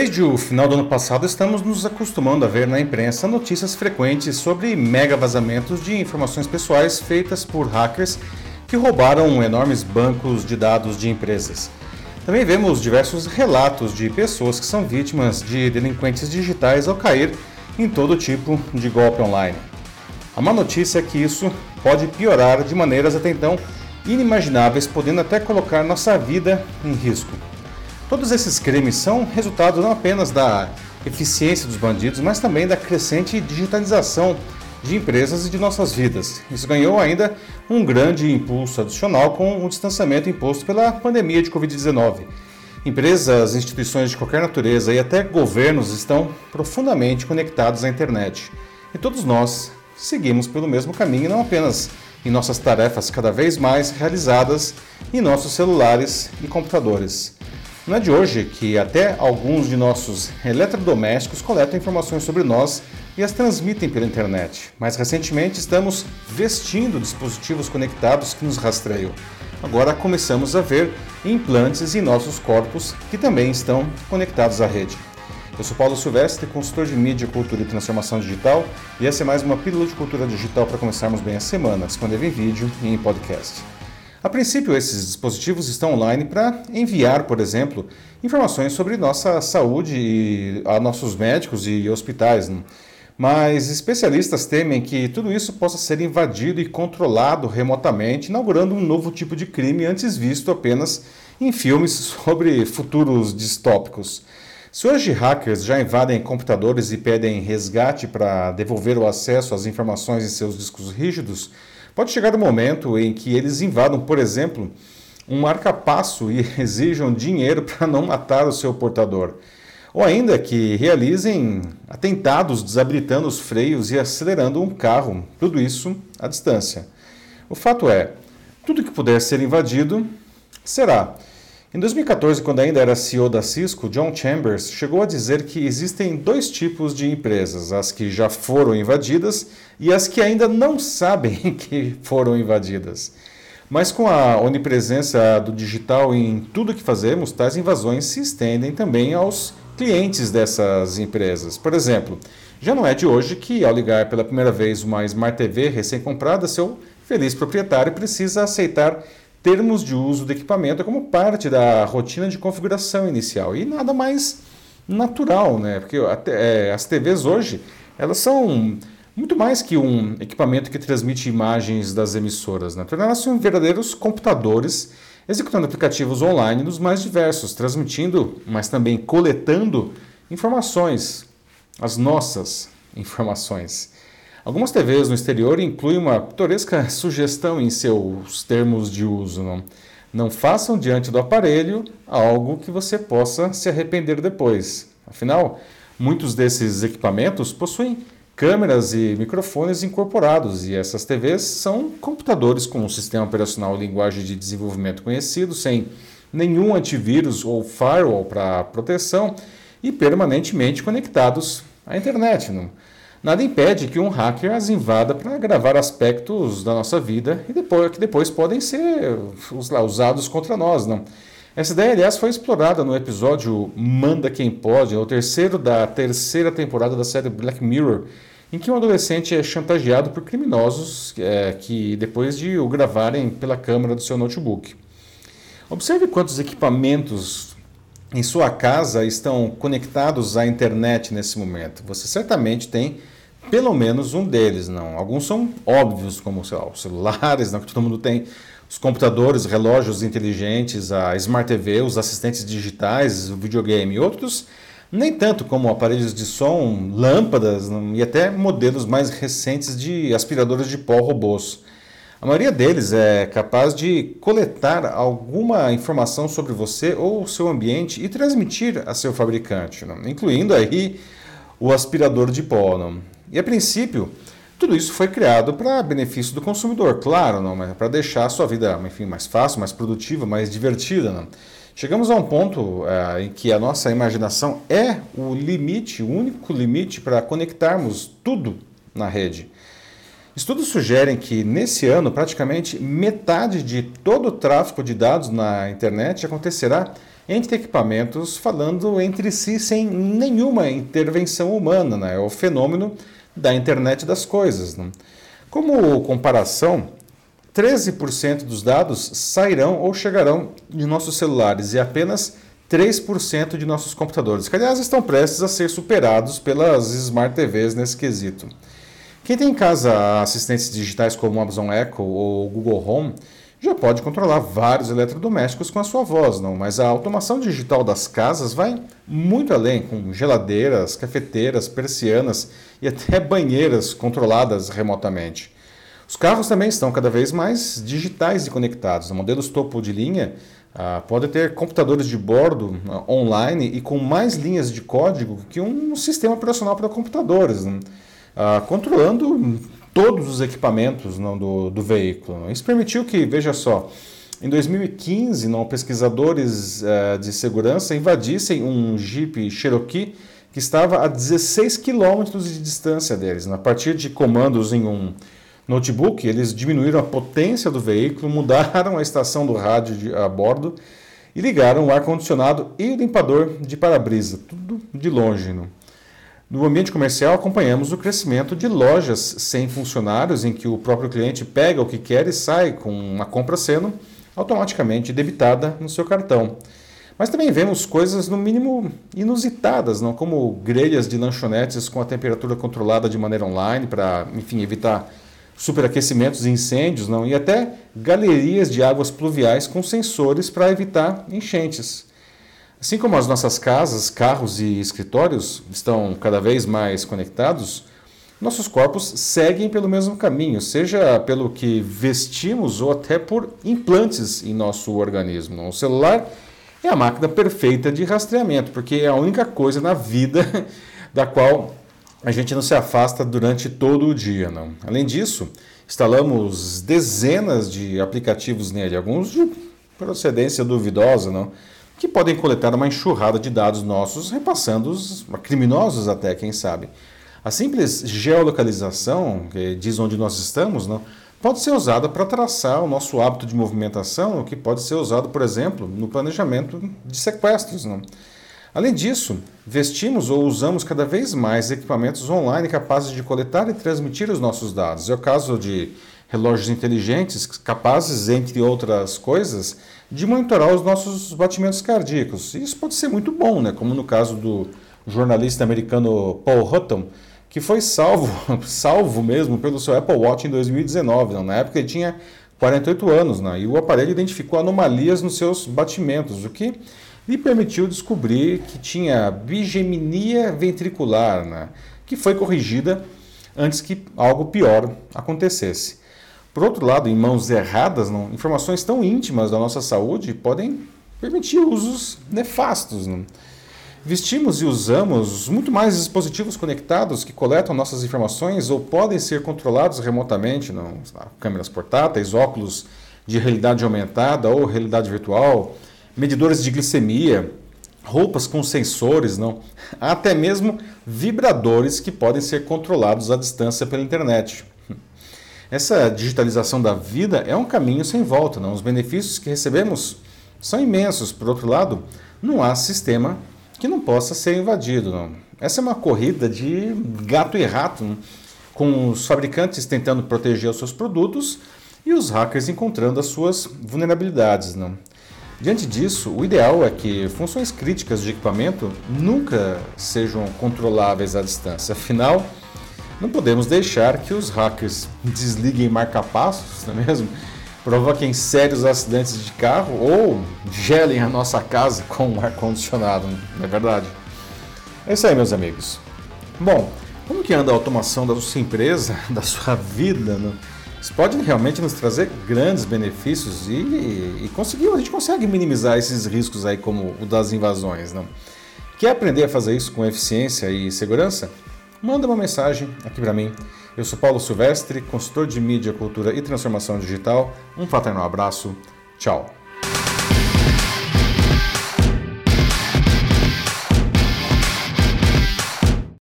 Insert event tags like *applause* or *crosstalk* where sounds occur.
Desde o final do ano passado, estamos nos acostumando a ver na imprensa notícias frequentes sobre mega vazamentos de informações pessoais feitas por hackers que roubaram enormes bancos de dados de empresas. Também vemos diversos relatos de pessoas que são vítimas de delinquentes digitais ao cair em todo tipo de golpe online. A má notícia é que isso pode piorar de maneiras até então inimagináveis, podendo até colocar nossa vida em risco. Todos esses crimes são resultado não apenas da eficiência dos bandidos, mas também da crescente digitalização de empresas e de nossas vidas. Isso ganhou ainda um grande impulso adicional com o distanciamento imposto pela pandemia de Covid-19. Empresas, instituições de qualquer natureza e até governos estão profundamente conectados à internet. E todos nós seguimos pelo mesmo caminho, não apenas em nossas tarefas cada vez mais realizadas em nossos celulares e computadores. Não é de hoje que até alguns de nossos eletrodomésticos coletam informações sobre nós e as transmitem pela internet. Mais recentemente, estamos vestindo dispositivos conectados que nos rastreiam. Agora começamos a ver implantes em nossos corpos que também estão conectados à rede. Eu sou Paulo Silvestre, consultor de mídia, cultura e transformação digital, e essa é mais uma pílula de cultura digital para começarmos bem a semana, disponível em vídeo e em podcast. A princípio, esses dispositivos estão online para enviar, por exemplo, informações sobre nossa saúde a nossos médicos e hospitais. Né? Mas especialistas temem que tudo isso possa ser invadido e controlado remotamente, inaugurando um novo tipo de crime antes visto apenas em filmes *laughs* sobre futuros distópicos. Se hoje hackers já invadem computadores e pedem resgate para devolver o acesso às informações em seus discos rígidos, Pode chegar o um momento em que eles invadam, por exemplo, um marca-passo e *laughs* exijam dinheiro para não matar o seu portador. Ou ainda que realizem atentados desabilitando os freios e acelerando um carro, tudo isso à distância. O fato é, tudo que puder ser invadido será. Em 2014, quando ainda era CEO da Cisco, John Chambers chegou a dizer que existem dois tipos de empresas: as que já foram invadidas e as que ainda não sabem *laughs* que foram invadidas. Mas com a onipresença do digital em tudo que fazemos, tais invasões se estendem também aos clientes dessas empresas. Por exemplo, já não é de hoje que, ao ligar pela primeira vez uma Smart TV recém-comprada, seu feliz proprietário precisa aceitar termos de uso do equipamento como parte da rotina de configuração inicial e nada mais natural, né? Porque é, as TVs hoje elas são muito mais que um equipamento que transmite imagens das emissoras, né? São verdadeiros computadores executando aplicativos online dos mais diversos, transmitindo, mas também coletando informações, as nossas informações. Algumas TVs no exterior incluem uma pitoresca *laughs* sugestão em seus termos de uso. Não? não façam diante do aparelho algo que você possa se arrepender depois. Afinal, muitos desses equipamentos possuem câmeras e microfones incorporados e essas TVs são computadores com um sistema operacional linguagem de desenvolvimento conhecido, sem nenhum antivírus ou firewall para proteção e permanentemente conectados à internet. Não? Nada impede que um hacker as invada para gravar aspectos da nossa vida e depois, que depois podem ser usados contra nós. Não? Essa ideia, aliás, foi explorada no episódio Manda Quem Pode, o terceiro da terceira temporada da série Black Mirror, em que um adolescente é chantageado por criminosos é, que depois de o gravarem pela câmera do seu notebook. Observe quantos equipamentos em sua casa estão conectados à internet nesse momento. Você certamente tem pelo menos um deles, não. Alguns são óbvios, como lá, os celulares, *laughs* não, que todo mundo tem, os computadores, relógios inteligentes, a Smart TV, os assistentes digitais, o videogame. Outros, nem tanto como aparelhos de som, lâmpadas e até modelos mais recentes de aspiradores de pó robôs. A maioria deles é capaz de coletar alguma informação sobre você ou seu ambiente e transmitir a seu fabricante, não? incluindo aí o aspirador de pó. Não? E a princípio, tudo isso foi criado para benefício do consumidor, claro, não, mas para deixar a sua vida enfim, mais fácil, mais produtiva, mais divertida. Chegamos a um ponto é, em que a nossa imaginação é o limite, o único limite para conectarmos tudo na rede. Estudos sugerem que nesse ano praticamente metade de todo o tráfego de dados na internet acontecerá entre equipamentos falando entre si sem nenhuma intervenção humana. Né? É o fenômeno da internet das coisas. Né? Como comparação, 13% dos dados sairão ou chegarão de nossos celulares e apenas 3% de nossos computadores, que aliás estão prestes a ser superados pelas Smart TVs nesse quesito. Quem tem em casa assistentes digitais como Amazon Echo ou Google Home já pode controlar vários eletrodomésticos com a sua voz, não? Mas a automação digital das casas vai muito além, com geladeiras, cafeteiras, persianas e até banheiras controladas remotamente. Os carros também estão cada vez mais digitais e conectados. Modelos topo de linha ah, podem ter computadores de bordo ah, online e com mais linhas de código que um sistema operacional para computadores, né? Ah, controlando todos os equipamentos não, do, do veículo. Isso permitiu que, veja só, em 2015, não, pesquisadores uh, de segurança invadissem um Jeep Cherokee que estava a 16 quilômetros de distância deles. A partir de comandos em um notebook, eles diminuíram a potência do veículo, *laughs* mudaram a estação do rádio de, a bordo e ligaram o ar-condicionado e o limpador de para-brisa, tudo de longe. Não? No ambiente comercial, acompanhamos o crescimento de lojas sem funcionários, em que o próprio cliente pega o que quer e sai com uma compra sendo automaticamente debitada no seu cartão. Mas também vemos coisas no mínimo inusitadas, não como grelhas de lanchonetes com a temperatura controlada de maneira online para, enfim, evitar superaquecimentos e incêndios, não, e até galerias de águas pluviais com sensores para evitar enchentes. Assim como as nossas casas, carros e escritórios estão cada vez mais conectados, nossos corpos seguem pelo mesmo caminho, seja pelo que vestimos ou até por implantes em nosso organismo. O celular é a máquina perfeita de rastreamento, porque é a única coisa na vida *laughs* da qual a gente não se afasta durante todo o dia. Não. Além disso, instalamos dezenas de aplicativos nele, alguns de procedência duvidosa, não? Que podem coletar uma enxurrada de dados nossos, repassando-os a criminosos até, quem sabe. A simples geolocalização, que diz onde nós estamos, não, pode ser usada para traçar o nosso hábito de movimentação, o que pode ser usado, por exemplo, no planejamento de sequestros. Não? Além disso, vestimos ou usamos cada vez mais equipamentos online capazes de coletar e transmitir os nossos dados. É o caso de relógios inteligentes capazes, entre outras coisas, de monitorar os nossos batimentos cardíacos. Isso pode ser muito bom, né? como no caso do jornalista americano Paul Hutton, que foi salvo, *laughs* salvo mesmo pelo seu Apple Watch em 2019. Né? Na época ele tinha 48 anos né? e o aparelho identificou anomalias nos seus batimentos, o que lhe permitiu descobrir que tinha bigeminia ventricular, né? que foi corrigida antes que algo pior acontecesse. Por outro lado, em mãos erradas, não, informações tão íntimas da nossa saúde podem permitir usos nefastos. Não? Vestimos e usamos muito mais dispositivos conectados que coletam nossas informações ou podem ser controlados remotamente, não? câmeras portáteis, óculos de realidade aumentada ou realidade virtual, medidores de glicemia, roupas com sensores, não, até mesmo vibradores que podem ser controlados à distância pela internet. Essa digitalização da vida é um caminho sem volta, não? Os benefícios que recebemos são imensos. Por outro lado, não há sistema que não possa ser invadido, não? Essa é uma corrida de gato e rato, não? com os fabricantes tentando proteger os seus produtos e os hackers encontrando as suas vulnerabilidades, não? Diante disso, o ideal é que funções críticas de equipamento nunca sejam controláveis à distância. Afinal, não podemos deixar que os hackers *laughs* desliguem marca-passos, não é mesmo? Provoquem sérios acidentes de carro ou gelem a nossa casa com um ar-condicionado, não é verdade? É isso aí, meus amigos. Bom, como que anda a automação da sua empresa, *laughs* da sua vida? Né? Isso pode realmente nos trazer grandes benefícios e, e conseguir, a gente consegue minimizar esses riscos aí como o das invasões. Não? Quer aprender a fazer isso com eficiência e segurança? Manda uma mensagem aqui para mim. Eu sou Paulo Silvestre, consultor de mídia, cultura e transformação digital. Um fraternal abraço. Tchau.